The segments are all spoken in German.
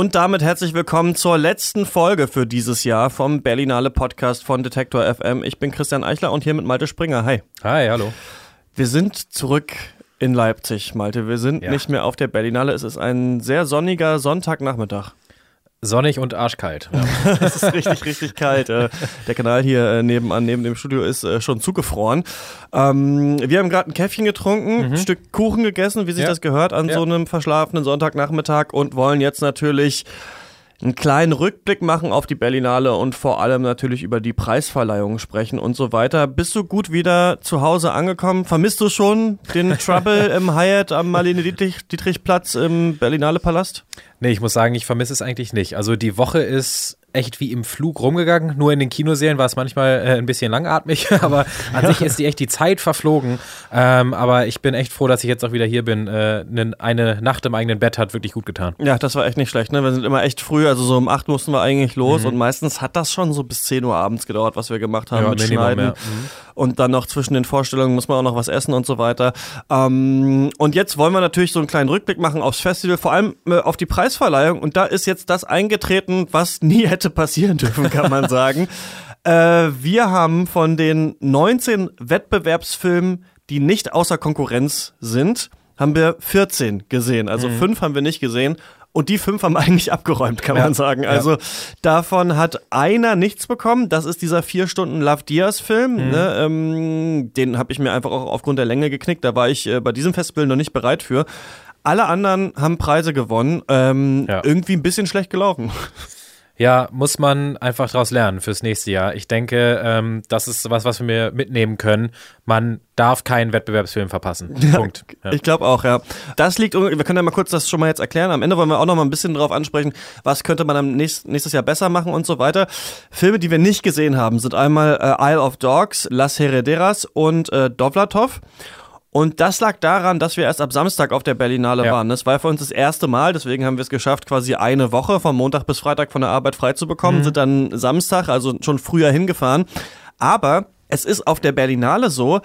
Und damit herzlich willkommen zur letzten Folge für dieses Jahr vom Berlinale Podcast von Detektor FM. Ich bin Christian Eichler und hier mit Malte Springer. Hi. Hi, hallo. Wir sind zurück in Leipzig, Malte. Wir sind ja. nicht mehr auf der Berlinale. Es ist ein sehr sonniger Sonntagnachmittag. Sonnig und arschkalt. Ja. es ist richtig, richtig kalt. Äh, der Kanal hier äh, nebenan, neben dem Studio, ist äh, schon zugefroren. Ähm, wir haben gerade ein Käffchen getrunken, mhm. ein Stück Kuchen gegessen, wie sich ja. das gehört an ja. so einem verschlafenen Sonntagnachmittag und wollen jetzt natürlich einen kleinen Rückblick machen auf die Berlinale und vor allem natürlich über die Preisverleihung sprechen und so weiter. Bist du gut wieder zu Hause angekommen? Vermisst du schon den Trouble im Hyatt am Marlene Dietrich Platz im Berlinale Palast? Nee, ich muss sagen, ich vermisse es eigentlich nicht. Also die Woche ist echt wie im Flug rumgegangen. Nur in den Kinoserien war es manchmal äh, ein bisschen langatmig, aber an sich ist die echt die Zeit verflogen. Ähm, aber ich bin echt froh, dass ich jetzt auch wieder hier bin. Äh, eine Nacht im eigenen Bett hat wirklich gut getan. Ja, das war echt nicht schlecht. Ne? Wir sind immer echt früh, also so um 8 mussten wir eigentlich los mhm. und meistens hat das schon so bis 10 Uhr abends gedauert, was wir gemacht haben ja, mit Minimum, Schneiden. Ja. Mhm. Und dann noch zwischen den Vorstellungen muss man auch noch was essen und so weiter. Ähm, und jetzt wollen wir natürlich so einen kleinen Rückblick machen aufs Festival, vor allem äh, auf die Preisverleihung. Und da ist jetzt das eingetreten, was nie hätte passieren dürfen, kann man sagen. äh, wir haben von den 19 Wettbewerbsfilmen, die nicht außer Konkurrenz sind, haben wir 14 gesehen. Also mhm. fünf haben wir nicht gesehen. Und die fünf haben eigentlich abgeräumt, kann ja, man sagen. Also ja. davon hat einer nichts bekommen. Das ist dieser vier Stunden Love Diaz Film. Mhm. Ne? Ähm, den habe ich mir einfach auch aufgrund der Länge geknickt. Da war ich äh, bei diesem Festival noch nicht bereit für. Alle anderen haben Preise gewonnen. Ähm, ja. Irgendwie ein bisschen schlecht gelaufen. Ja, muss man einfach daraus lernen fürs nächste Jahr. Ich denke, ähm, das ist was, was wir mitnehmen können. Man darf keinen Wettbewerbsfilm verpassen. Ja, Punkt. Ja. Ich glaube auch, ja. Das liegt, wir können ja mal kurz das schon mal jetzt erklären. Am Ende wollen wir auch noch mal ein bisschen darauf ansprechen, was könnte man am nächst, nächstes Jahr besser machen und so weiter. Filme, die wir nicht gesehen haben, sind einmal äh, Isle of Dogs, Las Herederas und äh, Dovlatov. Und das lag daran, dass wir erst ab Samstag auf der Berlinale ja. waren. Das war für uns das erste Mal, deswegen haben wir es geschafft, quasi eine Woche von Montag bis Freitag von der Arbeit frei zu bekommen, mhm. sind dann Samstag, also schon früher hingefahren. Aber es ist auf der Berlinale so,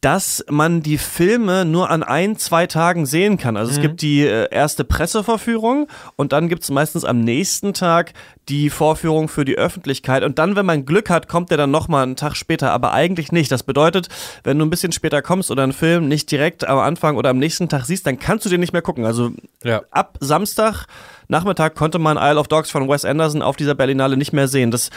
dass man die Filme nur an ein, zwei Tagen sehen kann. Also es mhm. gibt die äh, erste Presseverführung und dann gibt es meistens am nächsten Tag die Vorführung für die Öffentlichkeit. Und dann, wenn man Glück hat, kommt der dann nochmal einen Tag später, aber eigentlich nicht. Das bedeutet, wenn du ein bisschen später kommst oder einen Film nicht direkt am Anfang oder am nächsten Tag siehst, dann kannst du den nicht mehr gucken. Also ja. ab Samstag Nachmittag konnte man Isle of Dogs von Wes Anderson auf dieser Berlinale nicht mehr sehen. Das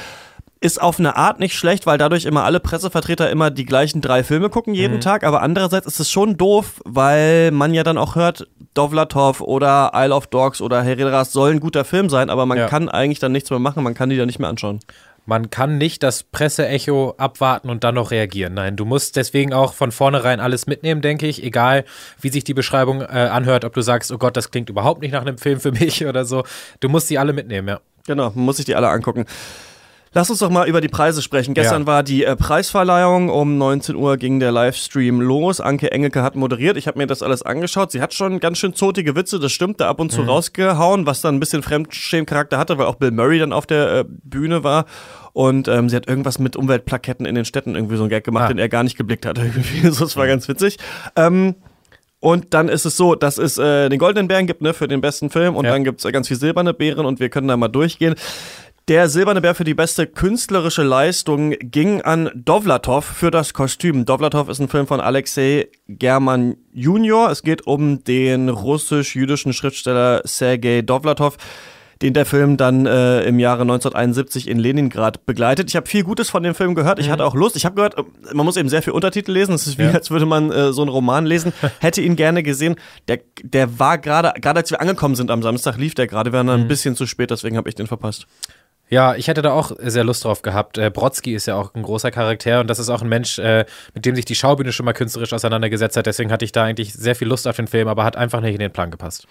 ist auf eine Art nicht schlecht, weil dadurch immer alle Pressevertreter immer die gleichen drei Filme gucken jeden mhm. Tag. Aber andererseits ist es schon doof, weil man ja dann auch hört, Dovlatov oder Isle of Dogs oder Herederas soll ein guter Film sein, aber man ja. kann eigentlich dann nichts mehr machen, man kann die dann nicht mehr anschauen. Man kann nicht das Presseecho abwarten und dann noch reagieren. Nein, du musst deswegen auch von vornherein alles mitnehmen, denke ich. Egal, wie sich die Beschreibung äh, anhört, ob du sagst, oh Gott, das klingt überhaupt nicht nach einem Film für mich oder so. Du musst sie alle mitnehmen, ja. Genau, man muss sich die alle angucken. Lass uns doch mal über die Preise sprechen. Gestern ja. war die äh, Preisverleihung. Um 19 Uhr ging der Livestream los. Anke Engelke hat moderiert. Ich habe mir das alles angeschaut. Sie hat schon ganz schön zotige Witze, das stimmt, da ab und zu mhm. rausgehauen, was dann ein bisschen Fremdschämcharakter hatte, weil auch Bill Murray dann auf der äh, Bühne war. Und ähm, sie hat irgendwas mit Umweltplaketten in den Städten irgendwie so ein Gag gemacht, ah. den er gar nicht geblickt hat. Irgendwie. das war ganz witzig. Ähm, und dann ist es so, dass es äh, den Goldenen Bären gibt, ne, für den besten Film. Und ja. dann gibt's äh, ganz viel silberne Bären und wir können da mal durchgehen. Der Silberne Bär für die beste künstlerische Leistung ging an Dovlatov für das Kostüm. Dovlatov ist ein Film von Alexei German Junior. Es geht um den russisch-jüdischen Schriftsteller Sergei Dovlatov, den der Film dann äh, im Jahre 1971 in Leningrad begleitet. Ich habe viel Gutes von dem Film gehört. Ich mhm. hatte auch Lust. Ich habe gehört, man muss eben sehr viel Untertitel lesen. Es ist wie, ja. als würde man äh, so einen Roman lesen. Hätte ihn gerne gesehen. Der, der war gerade, gerade als wir angekommen sind am Samstag, lief der gerade. Wir waren dann mhm. ein bisschen zu spät, deswegen habe ich den verpasst. Ja, ich hätte da auch sehr Lust drauf gehabt. Äh, Brodsky ist ja auch ein großer Charakter und das ist auch ein Mensch, äh, mit dem sich die Schaubühne schon mal künstlerisch auseinandergesetzt hat. Deswegen hatte ich da eigentlich sehr viel Lust auf den Film, aber hat einfach nicht in den Plan gepasst.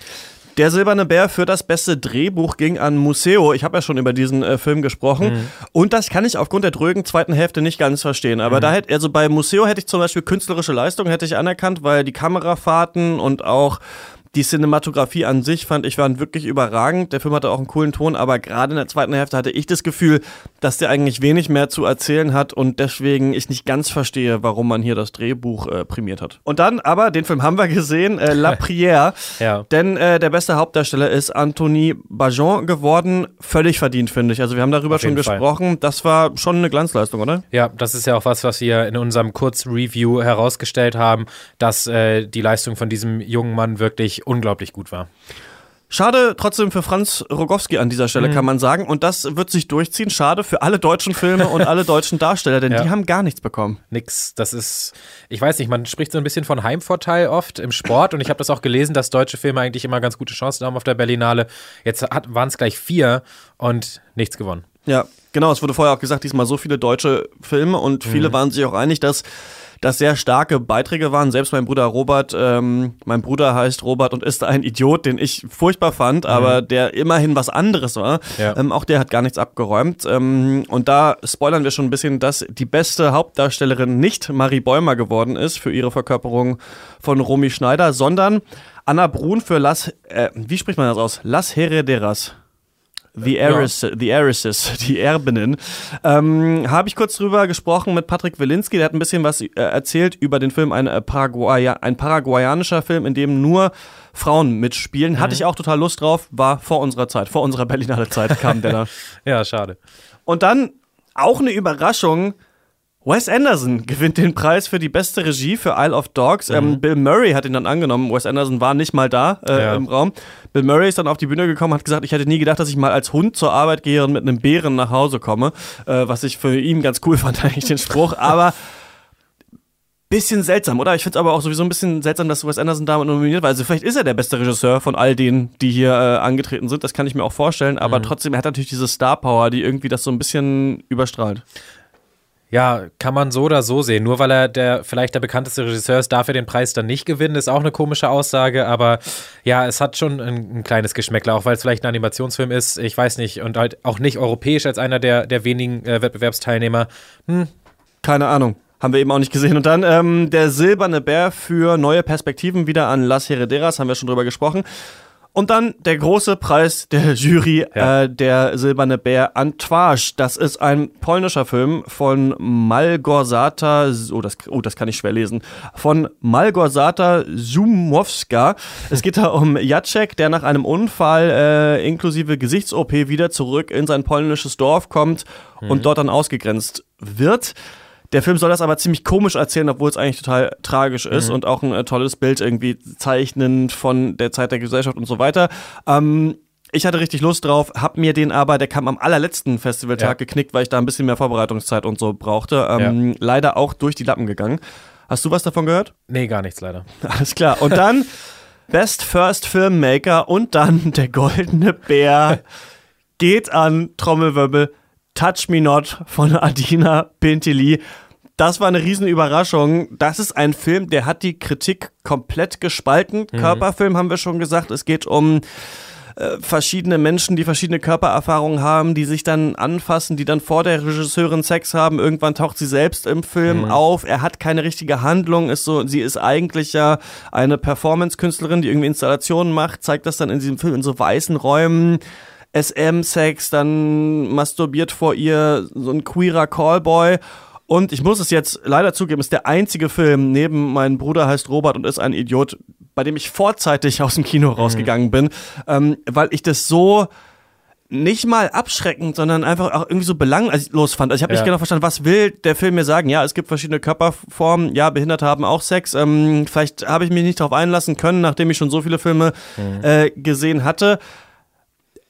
Der Silberne Bär für das beste Drehbuch ging an Museo. Ich habe ja schon über diesen äh, Film gesprochen. Mhm. Und das kann ich aufgrund der drögen zweiten Hälfte nicht ganz verstehen. Aber mhm. da hätte, also bei Museo hätte ich zum Beispiel künstlerische Leistung hätte ich anerkannt, weil die Kamerafahrten und auch Die Cinematografie an sich fand ich waren wirklich überragend. Der Film hatte auch einen coolen Ton, aber gerade in der zweiten Hälfte hatte ich das Gefühl, dass der eigentlich wenig mehr zu erzählen hat und deswegen ich nicht ganz verstehe, warum man hier das Drehbuch äh, prämiert hat. Und dann aber, den Film haben wir gesehen, äh, La Prière. Ja. Denn äh, der beste Hauptdarsteller ist Anthony Bajon geworden. Völlig verdient, finde ich. Also wir haben darüber Auf schon Fall. gesprochen. Das war schon eine Glanzleistung, oder? Ja, das ist ja auch was, was wir in unserem Kurzreview herausgestellt haben, dass äh, die Leistung von diesem jungen Mann wirklich unglaublich gut war. Schade trotzdem für Franz Rogowski an dieser Stelle, kann man sagen. Und das wird sich durchziehen. Schade für alle deutschen Filme und alle deutschen Darsteller, denn Ja. die haben gar nichts bekommen. Nix, das ist, ich weiß nicht, man spricht so ein bisschen von Heimvorteil oft im Sport und ich habe das auch gelesen, dass deutsche Filme eigentlich immer ganz gute Chancen haben auf der Berlinale. Jetzt waren es gleich vier und nichts gewonnen. Ja, genau. Es wurde vorher auch gesagt, diesmal so viele deutsche Filme und viele waren sich auch einig, dass das sehr starke Beiträge waren. Selbst mein Bruder Robert, ähm, mein Bruder heißt Robert und ist ein Idiot, den ich furchtbar fand, aber der immerhin was anderes war. Ja. Ähm, auch der hat gar nichts abgeräumt. Ähm, und da spoilern wir schon ein bisschen, dass die beste Hauptdarstellerin nicht Marie Bäumer geworden ist für ihre Verkörperung von Romy Schneider, sondern Anna Brun für Las, äh, wie spricht man das aus? Las Herederas. The, Ja. Heiresses, the Heiresses, die Erbinnen. Ähm, Habe ich kurz drüber gesprochen mit Patrick Wilinski, der hat ein bisschen was äh, erzählt über den Film, ein, äh, Paraguaya, ein paraguayanischer Film, in dem nur Frauen mitspielen. Hatte ich auch total Lust drauf, war vor unserer Zeit, vor unserer Berlinale Zeit kam der da. Ja, schade. Und dann auch eine Überraschung. Wes Anderson gewinnt den Preis für die beste Regie für Isle of Dogs. Ähm, Bill Murray hat ihn dann angenommen. Wes Anderson war nicht mal da äh, Ja. im Raum. Bill Murray ist dann auf die Bühne gekommen, hat gesagt, ich hätte nie gedacht, dass ich mal als Hund zur Arbeit gehe und mit einem Bären nach Hause komme. Äh, was ich für ihn ganz cool fand, eigentlich den Spruch. Aber bisschen seltsam, oder? Ich finde es aber auch sowieso ein bisschen seltsam, dass Wes Anderson damit nominiert war. Also vielleicht ist er der beste Regisseur von all denen, die hier äh, angetreten sind. Das kann ich mir auch vorstellen. Aber trotzdem, er hat natürlich diese Star Power, die irgendwie das so ein bisschen überstrahlt. Ja, kann man so oder so sehen. Nur weil er der vielleicht der bekannteste Regisseur ist, darf er den Preis dann nicht gewinnen, ist auch eine komische Aussage. Aber ja, es hat schon ein, ein kleines Geschmäckler, auch weil es vielleicht ein Animationsfilm ist. Ich weiß nicht. Und halt auch nicht europäisch als einer der, der wenigen äh, Wettbewerbsteilnehmer. Keine Ahnung. Haben wir eben auch nicht gesehen. Und dann ähm, der silberne Bär für neue Perspektiven wieder an Las Herederas, haben wir schon drüber gesprochen. Und dann der große Preis der Jury, Ja. äh, der silberne Bär an Twarz. Das ist ein polnischer Film von Malgorzata, oh das, oh, das kann ich schwer lesen, von Malgorzata Zumowska. Es geht da um Jacek, der nach einem Unfall äh, inklusive Gesichts-OP wieder zurück in sein polnisches Dorf kommt und dort dann ausgegrenzt wird. Der Film soll das aber ziemlich komisch erzählen, obwohl es eigentlich total tragisch ist und auch ein äh, tolles Bild irgendwie zeichnend von der Zeit der Gesellschaft und so weiter. Ähm, ich hatte richtig Lust drauf, hab mir den aber, der kam am allerletzten Festivaltag Ja. geknickt, weil ich da ein bisschen mehr Vorbereitungszeit und so brauchte. Ähm, Leider auch durch die Lappen gegangen. Hast du was davon gehört? Nee, gar nichts leider. Alles klar. Und dann Best First Filmmaker und dann der goldene Bär geht an Trommelwirbel Touch Me Not von Adina Pintili. Das war eine Riesenüberraschung. Das ist ein Film, der hat die Kritik komplett gespalten. Körperfilm haben wir schon gesagt. Es geht um äh, verschiedene Menschen, die verschiedene Körpererfahrungen haben, die sich dann anfassen, die dann vor der Regisseurin Sex haben. Irgendwann taucht sie selbst im Film auf. Er hat keine richtige Handlung. Ist so, sie ist eigentlich ja eine Performance-Künstlerin, die irgendwie Installationen macht, zeigt das dann in diesem Film in so weißen Räumen. SM-Sex, dann masturbiert vor ihr so ein queerer Callboy. Und ich muss es jetzt leider zugeben, ist der einzige Film neben Mein Bruder heißt Robert und ist ein Idiot, bei dem ich vorzeitig aus dem Kino rausgegangen bin, ähm, weil ich das so nicht mal abschreckend, sondern einfach auch irgendwie so belanglos fand. Also ich habe nicht Ja. genau verstanden, was will der Film mir sagen? Ja, es gibt verschiedene Körperformen, ja, Behinderte haben auch Sex. Ähm, vielleicht habe ich mich nicht darauf einlassen können, nachdem ich schon so viele Filme äh, gesehen hatte.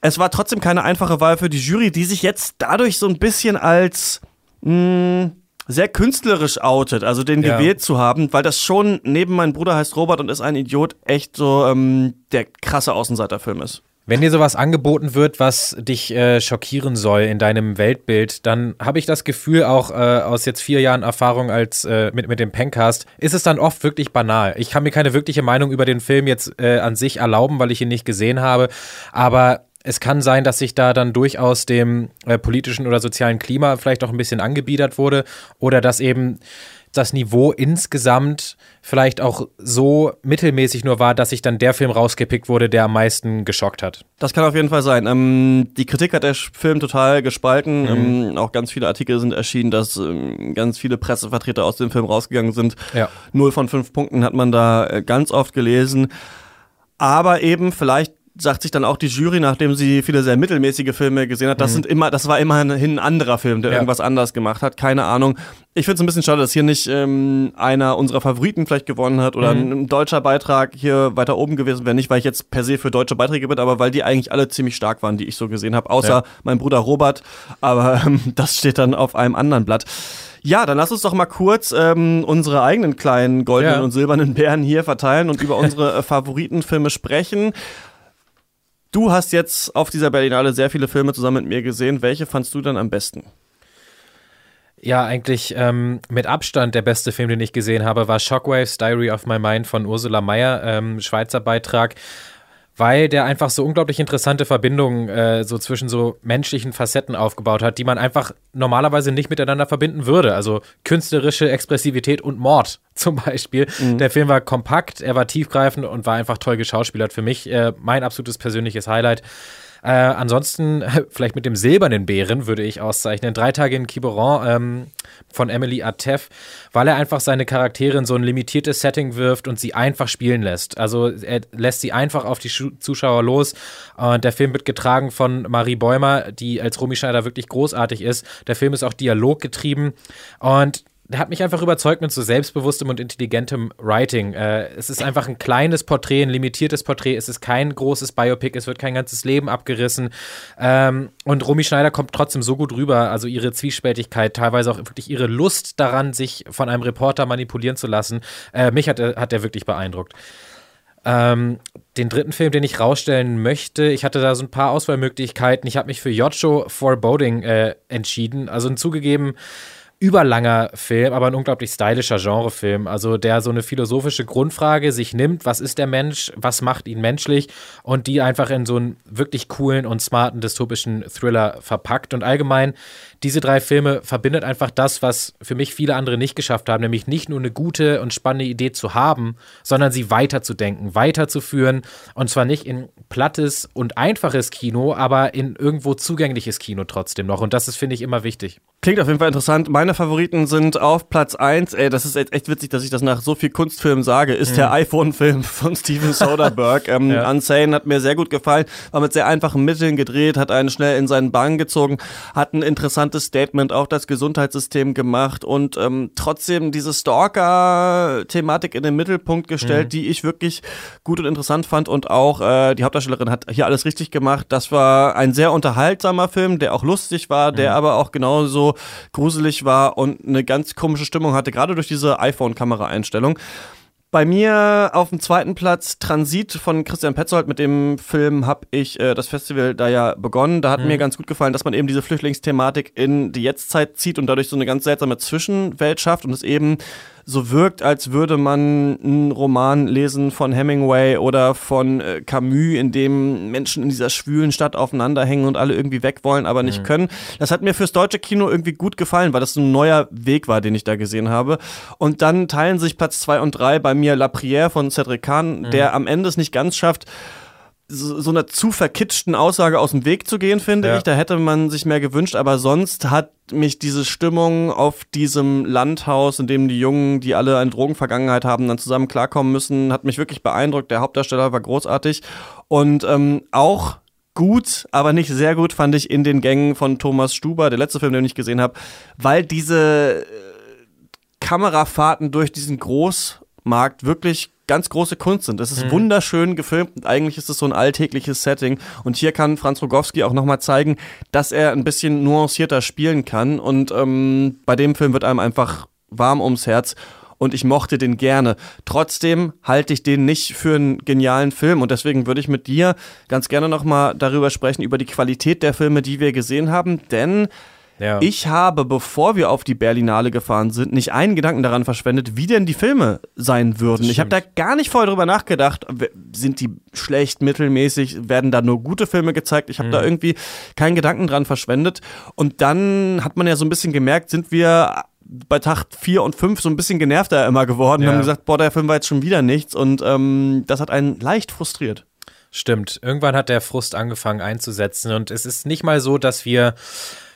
Es war trotzdem keine einfache Wahl für die Jury, die sich jetzt dadurch so ein bisschen als mh, sehr künstlerisch outet, also den Ja. gewählt zu haben, weil das schon neben mein Bruder heißt Robert und ist ein Idiot echt so ähm, der krasse Außenseiterfilm ist. Wenn dir sowas angeboten wird, was dich äh, schockieren soll in deinem Weltbild, dann habe ich das Gefühl, auch äh, aus jetzt vier Jahren Erfahrung als äh, mit, mit dem Pencast, ist es dann oft wirklich banal. Ich kann mir keine wirkliche Meinung über den Film jetzt äh, an sich erlauben, weil ich ihn nicht gesehen habe. Aber es kann sein, dass sich da dann durchaus dem äh, politischen oder sozialen Klima vielleicht auch ein bisschen angebiedert wurde oder dass eben das Niveau insgesamt vielleicht auch so mittelmäßig nur war, dass sich dann der Film rausgepickt wurde, der am meisten geschockt hat. Das kann auf jeden Fall sein. Ähm, die Kritik hat der Film total gespalten. Mhm. Ähm, auch ganz viele Artikel sind erschienen, dass ähm, ganz viele Pressevertreter aus dem Film rausgegangen sind. Ja. Null von fünf Punkten hat man da äh, ganz oft gelesen. Aber eben vielleicht sagt sich dann auch die Jury, nachdem sie viele sehr mittelmäßige Filme gesehen hat, das mhm. sind immer, das war immerhin ein anderer Film, der ja. irgendwas anders gemacht hat. Keine Ahnung. Ich finde es ein bisschen schade, dass hier nicht ähm, einer unserer Favoriten vielleicht gewonnen hat oder mhm. ein, deutscher Beitrag hier weiter oben gewesen wäre. Nicht, weil ich jetzt per se für deutsche Beiträge bin, aber weil die eigentlich alle ziemlich stark waren, die ich so gesehen habe. Außer ja. mein Bruder Robert. Aber ähm, das steht dann auf einem anderen Blatt. Ja, dann lass uns doch mal kurz ähm, unsere eigenen kleinen goldenen ja. und silbernen Bären hier verteilen und über unsere äh, Favoritenfilme sprechen. Du hast jetzt auf dieser Berlinale sehr viele Filme zusammen mit mir gesehen. Welche fandst du dann am besten? Ja, eigentlich ähm, mit Abstand der beste Film, den ich gesehen habe, war Shockwaves Diary of My Mind von Ursula Meyer, ähm, Schweizer Beitrag weil der einfach so unglaublich interessante Verbindungen äh, so zwischen so menschlichen Facetten aufgebaut hat, die man einfach normalerweise nicht miteinander verbinden würde. Also künstlerische Expressivität und Mord zum Beispiel. Mhm. Der Film war kompakt, er war tiefgreifend und war einfach toll geschauspielert. Für mich äh, mein absolutes persönliches Highlight. Äh, ansonsten, vielleicht mit dem silbernen Bären würde ich auszeichnen. Drei Tage in Quiberon ähm, von Emily Atef, weil er einfach seine Charaktere in so ein limitiertes Setting wirft und sie einfach spielen lässt. Also er lässt sie einfach auf die Zuschauer los. Und der Film wird getragen von Marie Bäumer, die als Romy Schneider wirklich großartig ist. Der Film ist auch dialoggetrieben. Und hat mich einfach überzeugt mit so selbstbewusstem und intelligentem Writing. Äh, es ist einfach ein kleines Porträt, ein limitiertes Porträt. Es ist kein großes Biopic. Es wird kein ganzes Leben abgerissen. Ähm, und Romy Schneider kommt trotzdem so gut rüber. Also ihre Zwiespältigkeit, teilweise auch wirklich ihre Lust daran, sich von einem Reporter manipulieren zu lassen. Äh, mich hat, hat er wirklich beeindruckt. Ähm, den dritten Film, den ich rausstellen möchte, ich hatte da so ein paar Auswahlmöglichkeiten. Ich habe mich für Yocho Foreboding äh, entschieden. Also zugegeben überlanger Film, aber ein unglaublich stylischer Genrefilm. Also der so eine philosophische Grundfrage sich nimmt, was ist der Mensch, was macht ihn menschlich und die einfach in so einen wirklich coolen und smarten dystopischen Thriller verpackt. Und allgemein, diese drei Filme verbindet einfach das, was für mich viele andere nicht geschafft haben, nämlich nicht nur eine gute und spannende Idee zu haben, sondern sie weiterzudenken, weiterzuführen und zwar nicht in plattes und einfaches Kino, aber in irgendwo zugängliches Kino trotzdem noch. Und das ist, finde ich, immer wichtig. Klingt auf jeden Fall interessant. Meine Favoriten sind auf Platz 1, ey, das ist echt witzig, dass ich das nach so viel Kunstfilmen sage, ist mhm. der iPhone-Film von Steven Soderbergh. ähm, ja. Unsane hat mir sehr gut gefallen, war mit sehr einfachen Mitteln gedreht, hat einen schnell in seinen Bahn gezogen, hat ein interessantes Statement auf das Gesundheitssystem gemacht und ähm, trotzdem diese Stalker-Thematik in den Mittelpunkt gestellt, mhm. die ich wirklich gut und interessant fand und auch äh, die Hauptdarstellerin hat hier alles richtig gemacht. Das war ein sehr unterhaltsamer Film, der auch lustig war, der mhm. aber auch genauso gruselig war und eine ganz komische Stimmung hatte, gerade durch diese iPhone-Kameraeinstellung. Bei mir auf dem zweiten Platz Transit von Christian Petzold. Mit dem Film habe ich äh, das Festival da ja begonnen. Da hat mhm. mir ganz gut gefallen, dass man eben diese Flüchtlingsthematik in die Jetztzeit zieht und dadurch so eine ganz seltsame Zwischenwelt schafft und es eben so wirkt, als würde man einen Roman lesen von Hemingway oder von äh, Camus, in dem Menschen in dieser schwülen Stadt aufeinanderhängen und alle irgendwie weg wollen, aber nicht mhm. können. Das hat mir fürs deutsche Kino irgendwie gut gefallen, weil das ein neuer Weg war, den ich da gesehen habe. Und dann teilen sich Platz zwei und drei bei mir La Prière von Cedric Kahn, mhm. der am Ende es nicht ganz schafft, so, so einer zu verkitschten Aussage aus dem Weg zu gehen, finde ja. ich. Da hätte man sich mehr gewünscht, aber sonst hat mich diese Stimmung auf diesem Landhaus, in dem die Jungen, die alle eine Drogenvergangenheit haben, dann zusammen klarkommen müssen, hat mich wirklich beeindruckt. Der Hauptdarsteller war großartig und ähm, auch gut, aber nicht sehr gut fand ich in den Gängen von Thomas Stuber, der letzte Film, den ich gesehen habe, weil diese äh, Kamerafahrten durch diesen Großmarkt wirklich ganz große Kunst sind. Das ist mhm. wunderschön gefilmt und eigentlich ist es so ein alltägliches Setting. Und hier kann Franz Rogowski auch nochmal zeigen, dass er ein bisschen nuancierter spielen kann. Und ähm, bei dem Film wird einem einfach warm ums Herz und ich mochte den gerne. Trotzdem halte ich den nicht für einen genialen Film und deswegen würde ich mit dir ganz gerne nochmal darüber sprechen, über die Qualität der Filme, die wir gesehen haben, denn ja. Ich habe, bevor wir auf die Berlinale gefahren sind, nicht einen Gedanken daran verschwendet, wie denn die Filme sein würden. Ich habe da gar nicht vorher drüber nachgedacht, sind die schlecht, mittelmäßig, werden da nur gute Filme gezeigt. Ich habe mhm. da irgendwie keinen Gedanken dran verschwendet. Und dann hat man ja so ein bisschen gemerkt, sind wir bei Tag 4 und 5 so ein bisschen genervter immer geworden. Ja. Wir haben gesagt, boah, der Film war jetzt schon wieder nichts und ähm, das hat einen leicht frustriert. Stimmt. Irgendwann hat der Frust angefangen einzusetzen und es ist nicht mal so, dass wir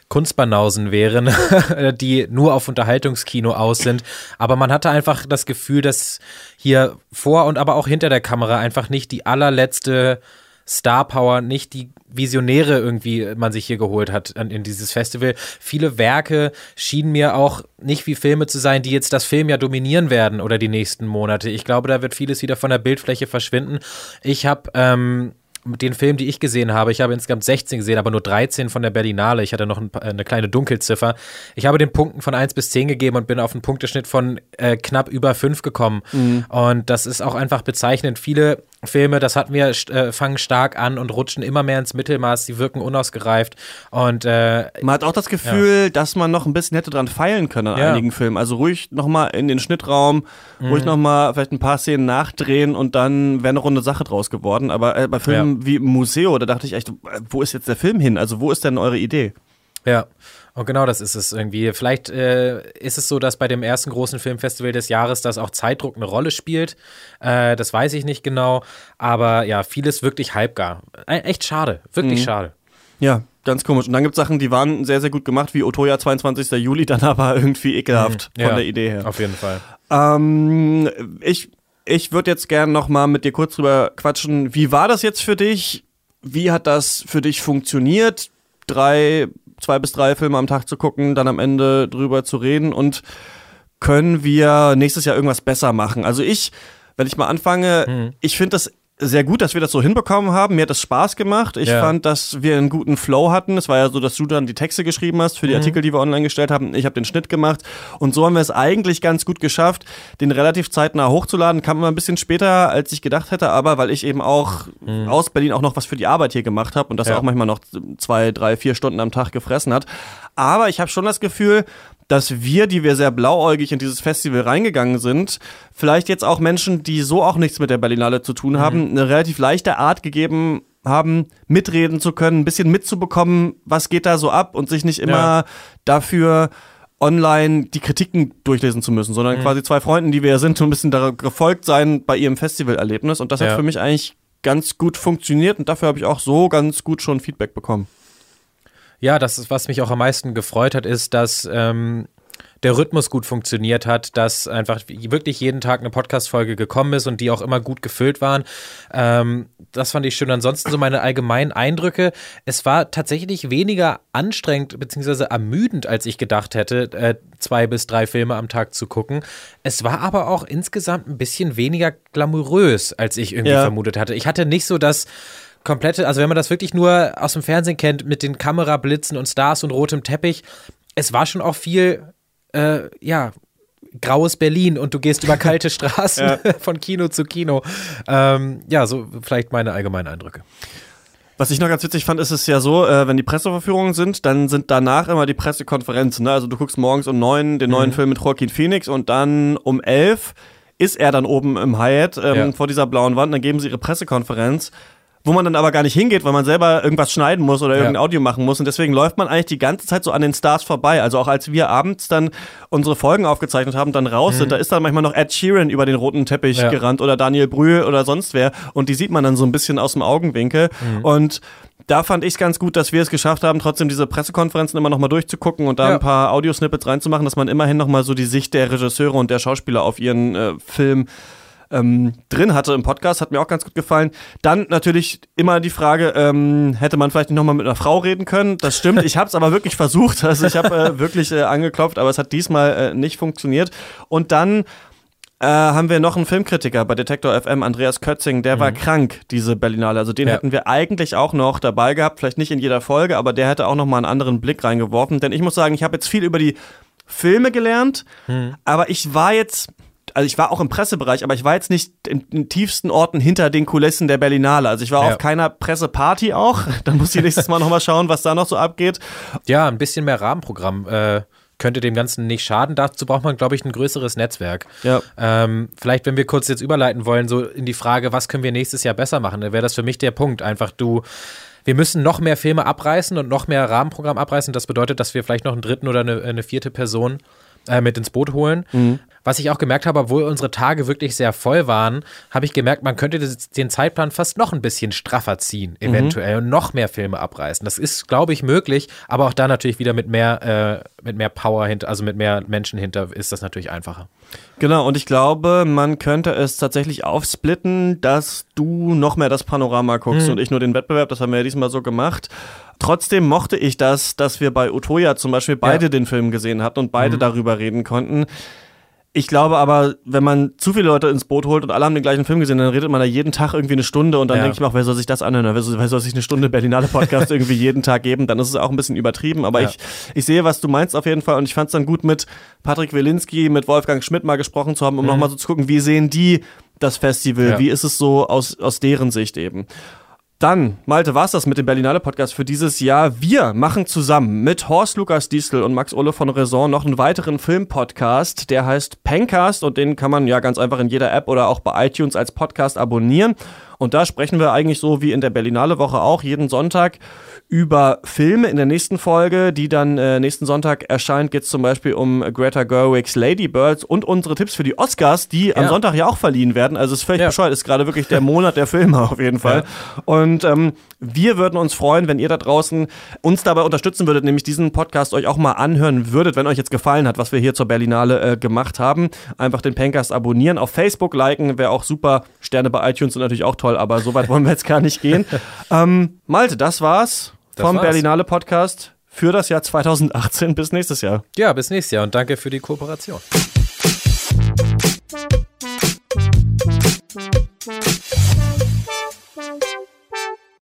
Kunstbanausen wären, die nur auf Unterhaltungskino aus sind. Aber man hatte einfach das Gefühl, dass hier vor und aber auch hinter der Kamera einfach nicht die allerletzte Star Power, nicht die Visionäre irgendwie man sich hier geholt hat in dieses Festival. Viele Werke schienen mir auch nicht wie Filme zu sein, die jetzt das Film ja dominieren werden oder die nächsten Monate. Ich glaube, da wird vieles wieder von der Bildfläche verschwinden. Ich habe ähm, den Film, die ich gesehen habe, ich habe insgesamt 16 gesehen, aber nur 13 von der Berlinale. Ich hatte noch ein, eine kleine Dunkelziffer. Ich habe den Punkten von 1 bis 10 gegeben und bin auf einen Punkteschnitt von äh, knapp über 5 gekommen. Mhm. Und das ist auch einfach bezeichnend. Viele Filme, das hatten wir, äh, fangen stark an und rutschen immer mehr ins Mittelmaß, sie wirken unausgereift. Und äh, man hat auch das Gefühl, ja. dass man noch ein bisschen hätte dran feilen können an ja. einigen Filmen. Also ruhig nochmal in den Schnittraum, mhm. ruhig nochmal vielleicht ein paar Szenen nachdrehen und dann wäre eine runde Sache draus geworden. Aber äh, bei Filmen ja. wie Museo, da dachte ich echt, wo ist jetzt der Film hin? Also wo ist denn eure Idee? Ja. Und genau das ist es irgendwie. Vielleicht äh, ist es so, dass bei dem ersten großen Filmfestival des Jahres das auch Zeitdruck eine Rolle spielt. Äh, das weiß ich nicht genau. Aber ja, vieles wirklich halbgar. E echt schade. Wirklich mhm. schade. Ja, ganz komisch. Und dann gibt es Sachen, die waren sehr, sehr gut gemacht, wie Otoya 22. Juli, dann aber irgendwie ekelhaft mhm. von ja, der Idee her. Auf jeden Fall. Ähm, ich ich würde jetzt gerne noch mal mit dir kurz drüber quatschen. Wie war das jetzt für dich? Wie hat das für dich funktioniert? Drei zwei bis drei Filme am Tag zu gucken, dann am Ende drüber zu reden und können wir nächstes Jahr irgendwas besser machen? Also ich, wenn ich mal anfange, mhm. ich finde das sehr gut, dass wir das so hinbekommen haben. Mir hat das Spaß gemacht. Ich ja. fand, dass wir einen guten Flow hatten. Es war ja so, dass du dann die Texte geschrieben hast für die mhm. Artikel, die wir online gestellt haben. Ich habe den Schnitt gemacht. Und so haben wir es eigentlich ganz gut geschafft, den relativ zeitnah hochzuladen. Kam immer ein bisschen später, als ich gedacht hätte, aber weil ich eben auch mhm. aus Berlin auch noch was für die Arbeit hier gemacht habe und das ja. auch manchmal noch zwei, drei, vier Stunden am Tag gefressen hat. Aber ich habe schon das Gefühl, dass wir, die wir sehr blauäugig in dieses Festival reingegangen sind, vielleicht jetzt auch Menschen, die so auch nichts mit der Berlinale zu tun haben, mhm. eine relativ leichte Art gegeben haben, mitreden zu können, ein bisschen mitzubekommen, was geht da so ab und sich nicht immer ja. dafür online die Kritiken durchlesen zu müssen, sondern mhm. quasi zwei Freunden, die wir ja sind, so ein bisschen da gefolgt sein bei ihrem Festivalerlebnis. Und das ja. hat für mich eigentlich ganz gut funktioniert und dafür habe ich auch so ganz gut schon Feedback bekommen. Ja, das ist, was mich auch am meisten gefreut hat, ist, dass ähm, der Rhythmus gut funktioniert hat, dass einfach wirklich jeden Tag eine Podcast-Folge gekommen ist und die auch immer gut gefüllt waren. Ähm, das fand ich schön. Ansonsten so meine allgemeinen Eindrücke. Es war tatsächlich weniger anstrengend bzw. ermüdend, als ich gedacht hätte, äh, zwei bis drei Filme am Tag zu gucken. Es war aber auch insgesamt ein bisschen weniger glamourös, als ich irgendwie ja. vermutet hatte. Ich hatte nicht so das komplette, also wenn man das wirklich nur aus dem Fernsehen kennt, mit den Kamerablitzen und Stars und rotem Teppich, es war schon auch viel, äh, ja, graues Berlin und du gehst über kalte Straßen ja. von Kino zu Kino. Ähm, ja, so vielleicht meine allgemeinen Eindrücke. Was ich noch ganz witzig fand, ist es ja so, äh, wenn die Presseverführungen sind, dann sind danach immer die Pressekonferenzen. Ne? Also du guckst morgens um neun den neuen mhm. Film mit Joaquin Phoenix und dann um elf ist er dann oben im Hyatt ähm, ja. vor dieser blauen Wand. Dann geben sie ihre Pressekonferenz wo man dann aber gar nicht hingeht, weil man selber irgendwas schneiden muss oder irgendein ja. Audio machen muss. Und deswegen läuft man eigentlich die ganze Zeit so an den Stars vorbei. Also auch als wir abends dann unsere Folgen aufgezeichnet haben, dann raus mhm. sind, da ist dann manchmal noch Ed Sheeran über den roten Teppich ja. gerannt oder Daniel Brühl oder sonst wer. Und die sieht man dann so ein bisschen aus dem Augenwinkel. Mhm. Und da fand ich es ganz gut, dass wir es geschafft haben, trotzdem diese Pressekonferenzen immer nochmal durchzugucken und da ja. ein paar Audiosnippets reinzumachen, dass man immerhin nochmal so die Sicht der Regisseure und der Schauspieler auf ihren äh, Film ähm, drin hatte im Podcast, hat mir auch ganz gut gefallen. Dann natürlich immer die Frage, ähm, hätte man vielleicht nicht nochmal mit einer Frau reden können? Das stimmt, ich habe es aber wirklich versucht, also ich habe äh, wirklich äh, angeklopft, aber es hat diesmal äh, nicht funktioniert. Und dann äh, haben wir noch einen Filmkritiker bei Detektor FM, Andreas Kötzing, der mhm. war krank, diese Berlinale. Also den ja. hätten wir eigentlich auch noch dabei gehabt, vielleicht nicht in jeder Folge, aber der hätte auch noch mal einen anderen Blick reingeworfen. Denn ich muss sagen, ich habe jetzt viel über die Filme gelernt, mhm. aber ich war jetzt also ich war auch im Pressebereich, aber ich war jetzt nicht in den tiefsten Orten hinter den Kulissen der Berlinale. Also ich war ja. auf keiner Presseparty auch. Da muss ich nächstes Mal nochmal schauen, was da noch so abgeht. Ja, ein bisschen mehr Rahmenprogramm. Äh könnte dem Ganzen nicht schaden. Dazu braucht man, glaube ich, ein größeres Netzwerk. Ja. Ähm, vielleicht, wenn wir kurz jetzt überleiten wollen, so in die Frage, was können wir nächstes Jahr besser machen, dann wäre das für mich der Punkt. Einfach du, wir müssen noch mehr Filme abreißen und noch mehr Rahmenprogramm abreißen. Das bedeutet, dass wir vielleicht noch einen dritten oder eine, eine vierte Person äh, mit ins Boot holen. Mhm. Was ich auch gemerkt habe, obwohl unsere Tage wirklich sehr voll waren, habe ich gemerkt, man könnte den Zeitplan fast noch ein bisschen straffer ziehen, Mhm. eventuell, und noch mehr Filme abreißen. Das ist, glaube ich, möglich, aber auch da natürlich wieder mit mehr, äh, mit mehr Power hinter, also mit mehr Menschen hinter, ist das natürlich einfacher. Genau, und ich glaube, man könnte es tatsächlich aufsplitten, dass du noch mehr das Panorama guckst Mhm. und ich nur den Wettbewerb. Das haben wir ja diesmal so gemacht. Trotzdem mochte ich das, dass wir bei Utoya zum Beispiel beide Ja. den Film gesehen hatten und beide Mhm. darüber reden konnten. Ich glaube aber, wenn man zu viele Leute ins Boot holt und alle haben den gleichen Film gesehen, dann redet man da jeden Tag irgendwie eine Stunde und dann Ja. denke ich mir auch, wer soll sich das anhören? Wer soll, wer soll sich eine Stunde Berlinale Podcast irgendwie jeden Tag geben? Dann ist es auch ein bisschen übertrieben. Aber Ja. ich, ich sehe, was du meinst auf jeden Fall und ich fand es dann gut mit Patrick Wilinski, mit Wolfgang Schmidt mal gesprochen zu haben, um Mhm. nochmal so zu gucken, wie sehen die das Festival? Ja. Wie ist es so aus, aus deren Sicht eben? Dann, Malte, war's das mit dem Berlinale Podcast für dieses Jahr. Wir machen zusammen mit Horst Lukas Diestel und Max Olle von Raison noch einen weiteren Filmpodcast, der heißt Pencast und den kann man ja ganz einfach in jeder App oder auch bei iTunes als Podcast abonnieren. Und da sprechen wir eigentlich so wie in der Berlinale Woche auch jeden Sonntag über Filme. In der nächsten Folge, die dann äh, nächsten Sonntag erscheint, geht es zum Beispiel um Greta Gerwigs Lady Birds und unsere Tipps für die Oscars, die am Ja. Sonntag ja auch verliehen werden. Also es ist völlig Ja. bescheuert, ist gerade wirklich der Monat der Filme auf jeden Fall. Und ähm, wir würden uns freuen, wenn ihr da draußen uns dabei unterstützen würdet, nämlich diesen Podcast euch auch mal anhören würdet, wenn euch jetzt gefallen hat, was wir hier zur Berlinale äh, gemacht haben. Einfach den Pencast abonnieren, auf Facebook liken, wäre auch super. Sterne bei iTunes sind natürlich auch toll, aber so weit wollen wir jetzt gar nicht gehen. ähm, Malte, das war's Das vom war's. Berlinale Podcast für das Jahr 2018. Bis nächstes Jahr. Ja, bis nächstes Jahr und danke für die Kooperation.